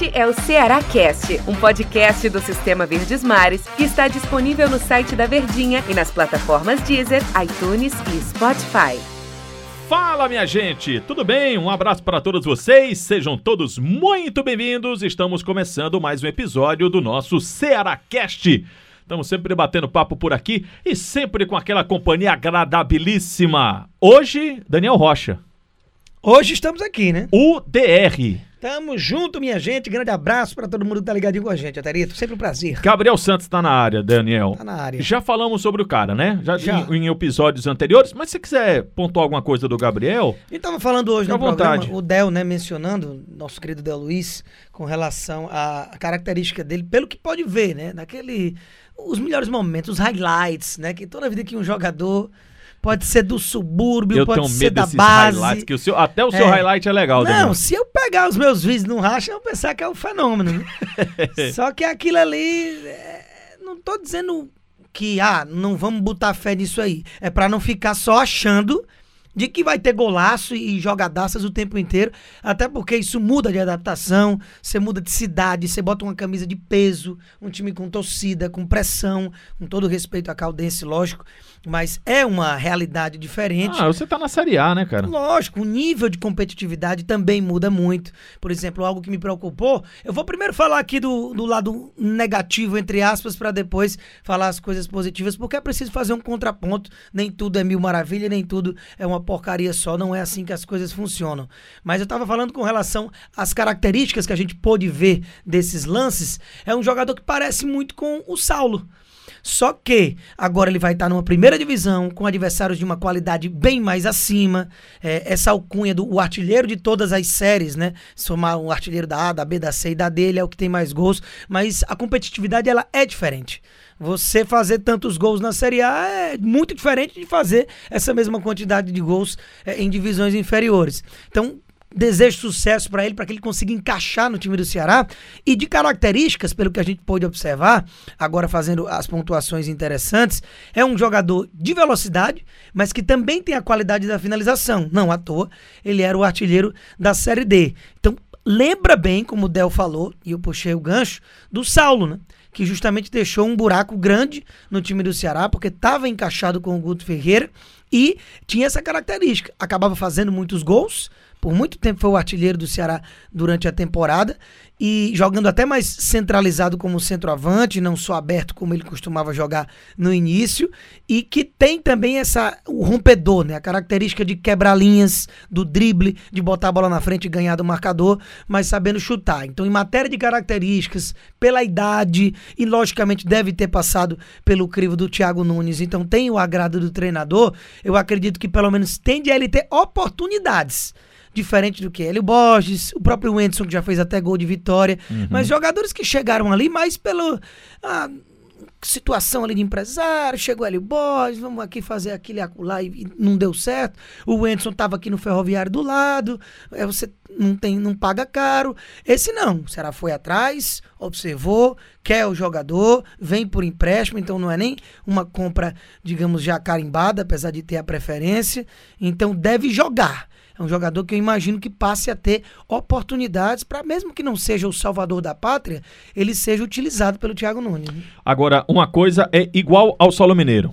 Este é o Ceará Cast, um podcast do Sistema Verdes Mares que está disponível no site da Verdinha e nas plataformas Deezer, iTunes e Spotify. Fala, minha gente! Tudo bem? Um abraço para todos vocês. Sejam todos muito bem-vindos. Estamos começando mais um episódio do nosso Ceará Cast. Estamos sempre batendo papo por aqui e sempre com aquela companhia agradabilíssima. Hoje, Daniel Rocha. Hoje estamos aqui, né? UDR. Tamo junto, minha gente. Grande abraço para todo mundo que tá ligadinho com a gente, Atarito. Sempre um prazer. Gabriel Santos tá na área, Daniel. Tá na área. Já falamos sobre o cara, né? Já, Já. Em, em episódios anteriores. Mas se você quiser pontuar alguma coisa do Gabriel, A gente tava falando hoje no vontade. programa, o Del, né, mencionando, nosso querido Del Luiz, com relação à característica dele, pelo que pode ver, né? Naquele. Os melhores momentos, os highlights, né? Que toda vida que um jogador pode ser do subúrbio, eu pode tenho ser medo da desses base. highlights. Que o seu, até o seu É. highlight é legal, Não, Daniel. se eu pegar os meus vídeos no racha, eu pensar que é um fenômeno. né? Só que aquilo ali. é, não tô dizendo que, ah, não vamos botar fé nisso aí. É pra não ficar só achando de que vai ter golaço e jogadaças o tempo inteiro. Até porque isso muda de adaptação, você muda de cidade, você bota uma camisa de peso, um time com torcida, com pressão, com todo respeito à Caldense, lógico. Mas é uma realidade diferente. Ah, você tá na Série A, né, cara? Lógico, o nível de competitividade também muda muito. Por exemplo, algo que me preocupou. Eu vou primeiro falar aqui do, do lado negativo, entre aspas, para depois falar as coisas positivas, porque é preciso fazer um contraponto. Nem tudo é mil maravilha, nem tudo é uma porcaria só. Não é assim que as coisas funcionam. Mas eu tava falando com relação às características que a gente pôde ver desses lances. É um jogador que parece muito com o Saulo. Só que agora ele vai estar numa primeira divisão com adversários de uma qualidade bem mais acima. É, essa alcunha do o artilheiro de todas as séries, né? Somar um artilheiro da A, da B, da C e da D, ele é o que tem mais gols. Mas a competitividade ela é diferente. Você fazer tantos gols na Série A é muito diferente de fazer essa mesma quantidade de gols é, em divisões inferiores. Então, desejo sucesso para ele, para que ele consiga encaixar no time do Ceará. E de características, pelo que a gente pôde observar, agora fazendo as pontuações interessantes, é um jogador de velocidade, mas que também tem a qualidade da finalização. Não à toa, ele era o artilheiro da Série D. Então, lembra bem, como o Del falou, e eu puxei o gancho, do Saulo, né? Que justamente deixou um buraco grande no time do Ceará, porque estava encaixado com o Guto Ferreira e tinha essa característica. Acabava fazendo muitos gols, por muito tempo foi o artilheiro do Ceará durante a temporada e jogando até mais centralizado como centroavante, não só aberto como ele costumava jogar no início, e que tem também essa o rompedor, né? A característica de quebrar linhas, do drible, de botar a bola na frente e ganhar do marcador, mas sabendo chutar. Então, em matéria de características, pela idade e logicamente deve ter passado pelo crivo do Thiago Nunes, então tem o agrado do treinador, eu acredito que pelo menos tende a ele ter oportunidades diferente do que Hélio Borges, o próprio Wendson, que já fez até gol de vitória. Mas jogadores que chegaram ali mais pelo. ah, situação ali de empresário, chegou Hélio Borges, vamos aqui fazer aquilo e acolá e e não deu certo. O Wendson estava aqui no ferroviário do lado, é, você não tem, não paga caro. Esse não, o Ceará foi atrás, observou, quer o jogador, vem por empréstimo, então não é nem uma compra, digamos, já carimbada, apesar de ter a preferência. Então deve jogar. É um jogador que eu imagino que passe a ter oportunidades para, mesmo que não seja o salvador da pátria, ele seja utilizado pelo Thiago Nunes. né? Agora, uma coisa é igual ao solo mineiro.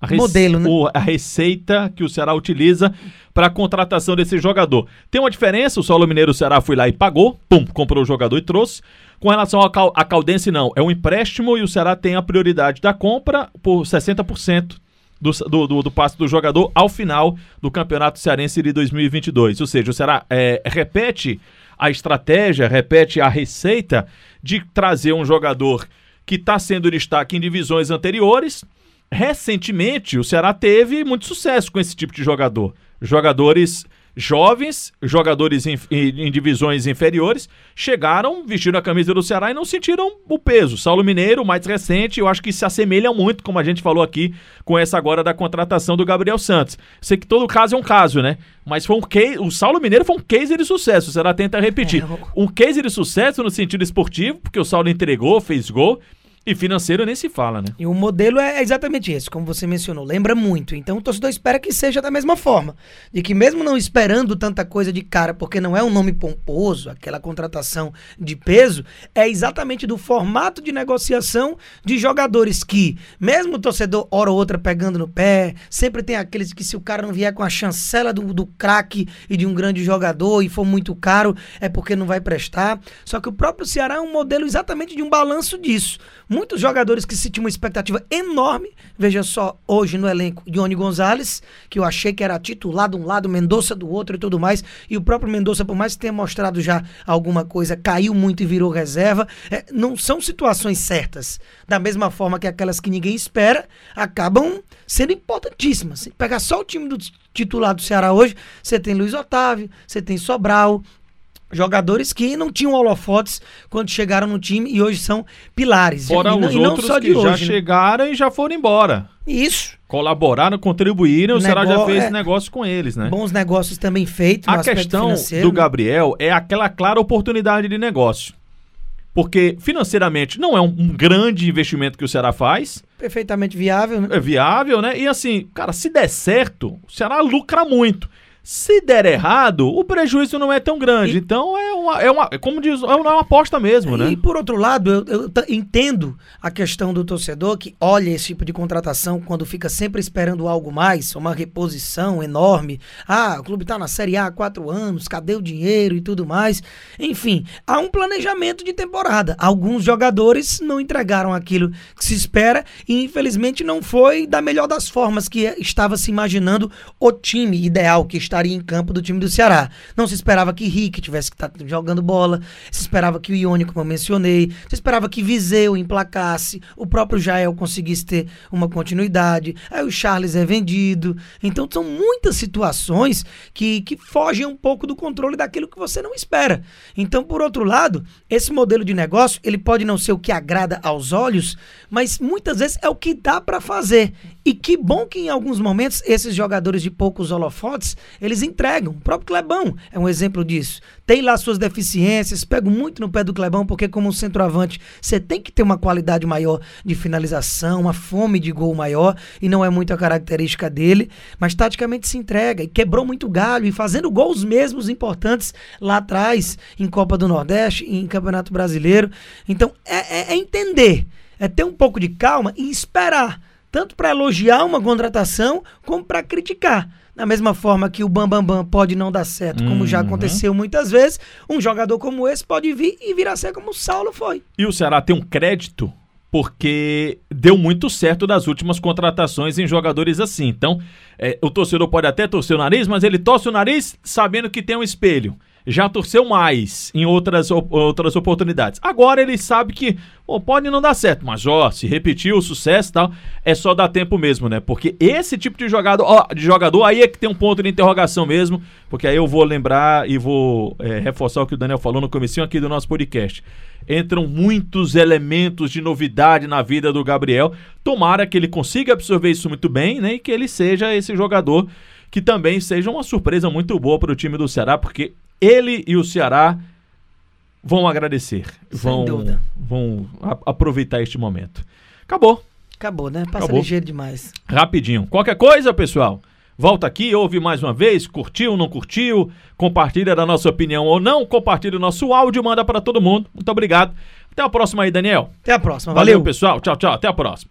A rece- Modelo, né? o- a receita que o Ceará utiliza para a contratação desse jogador. Tem uma diferença, o solo mineiro o Ceará foi lá e pagou, pum, comprou o jogador e trouxe. Com relação ao Cal- a Caldense, não. É um empréstimo e o Ceará tem a prioridade da compra por 60% do, do, do, do passe do jogador ao final do Campeonato Cearense de 2022. Ou seja, o Ceará é, repete a estratégia, repete a receita de trazer um jogador que está sendo destaque em divisões anteriores. Recentemente, o Ceará teve muito sucesso com esse tipo de jogador. Jogadores jovens, jogadores em, em- em divisões inferiores, chegaram, vestiram a camisa do Ceará e não sentiram o peso. Saulo Mineiro, mais recente, eu acho que se assemelha muito, como a gente falou aqui, com essa agora da contratação do Gabriel Santos. Sei que todo caso é um caso, né? Mas foi um case, o Saulo Mineiro foi um case de sucesso, o Ceará tenta repetir. É, Um case de sucesso no sentido esportivo, porque o Saulo entregou, fez gol, E financeiro nem se fala, né? E o modelo é exatamente esse, como você mencionou, lembra muito. Então o torcedor espera que seja da mesma forma. De que mesmo não esperando tanta coisa de cara, porque não é um nome pomposo, aquela contratação de peso, é exatamente do formato de negociação de jogadores que, mesmo o torcedor, hora ou outra pegando no pé, sempre tem aqueles que se o cara não vier com a chancela do, do craque e de um grande jogador e for muito caro, é porque não vai prestar. Só que o próprio Ceará é um modelo exatamente de um balanço disso muitos jogadores que se uma expectativa enorme. Veja só, hoje no elenco, Ione Gonzalez, que eu achei que era titular de um lado, Mendonça do outro e tudo mais. E o próprio Mendonça, por mais que tenha mostrado já alguma coisa, caiu muito e virou reserva. É, não são situações certas. Da mesma forma que aquelas que ninguém espera, acabam sendo importantíssimas. Se pegar só o time do titular do Ceará hoje, você tem Luiz Otávio, você tem Sobral, jogadores que não tinham holofotes quando chegaram no time e hoje são pilares. Fora e, os outros que hoje, já né? chegaram e já foram embora. Isso. Colaboraram, contribuíram, o Ceará já fez é, negócio com eles, né? Bons negócios também feitos. A questão do Gabriel é aquela clara oportunidade de negócio. Porque financeiramente não é um, um, grande investimento que o Ceará faz. Perfeitamente viável, né? É viável, né? E assim, cara, se der certo, o Ceará lucra muito. Se der errado, o prejuízo não é tão grande. E... Então é uma, é uma, como diz, é uma aposta mesmo, né? E por outro lado, eu, eu entendo a questão do torcedor que olha esse tipo de contratação quando fica sempre esperando algo mais, uma reposição enorme. Ah, o clube está na Série A há quatro anos, cadê o dinheiro e tudo mais. Enfim, há um planejamento de temporada. Alguns jogadores não entregaram aquilo que se espera e infelizmente não foi da melhor das formas que estava se imaginando o time ideal que estaria em campo do time do Ceará. Não se esperava que Rick tivesse que estar tá jogando bola, se esperava que o Ione, como eu mencionei, se esperava que Viseu emplacasse, o próprio Jael conseguisse ter uma continuidade, aí o Charles é vendido. Então são muitas situações que, que fogem um pouco do controle daquilo que você não espera. Então, por outro lado, esse modelo de negócio, ele pode não ser o que agrada aos olhos, mas muitas vezes é o que dá para fazer. E que bom que em alguns momentos esses jogadores de poucos holofotes, eles entregam. O próprio Clebão é um exemplo disso. Tem lá suas deficiências, pego muito no pé do Clebão, porque como centroavante, você tem que ter uma qualidade maior de finalização, uma fome de gol maior, e não é muito a característica dele, mas taticamente se entrega e quebrou muito galho e fazendo gols mesmos importantes lá atrás, em Copa do Nordeste, em Campeonato Brasileiro. Então, é, é, é entender, é ter um pouco de calma e esperar tanto para elogiar uma contratação como para criticar. Da mesma forma que o Bambambam Bam Bam pode não dar certo, como uhum. já aconteceu muitas vezes, um jogador como esse pode vir e vir a ser como o Saulo foi. E o Ceará tem um crédito porque deu muito certo das últimas contratações em jogadores assim. Então, é, o torcedor pode até torcer o nariz, mas ele torce o nariz sabendo que tem um espelho já torceu mais em outras, outras oportunidades. Agora ele sabe que pode não dar certo, mas ó, se repetir o sucesso e tal, é só dar tempo mesmo, né? Porque esse tipo de jogador, ó, de jogador aí é que tem um ponto de interrogação mesmo, porque aí eu vou lembrar e vou é, reforçar o que o Daniel falou no comecinho aqui do nosso podcast. Entram muitos elementos de novidade na vida do Gabriel. Tomara que ele consiga absorver isso muito bem, né? E que ele seja esse jogador que também seja uma surpresa muito boa para o time do Ceará, porque ele e o Ceará vão agradecer, Sem vão, dúvida. vão a, aproveitar este momento. Acabou. Acabou, né? Passa Acabou. ligeiro demais. Rapidinho. Qualquer coisa, pessoal, volta aqui, ouve mais uma vez, curtiu, não curtiu, compartilha da nossa opinião ou não, compartilha o nosso áudio, manda para todo mundo. Muito obrigado. Até a próxima aí, Daniel. Até a próxima. Valeu, Valeu pessoal. Tchau, tchau. Até a próxima.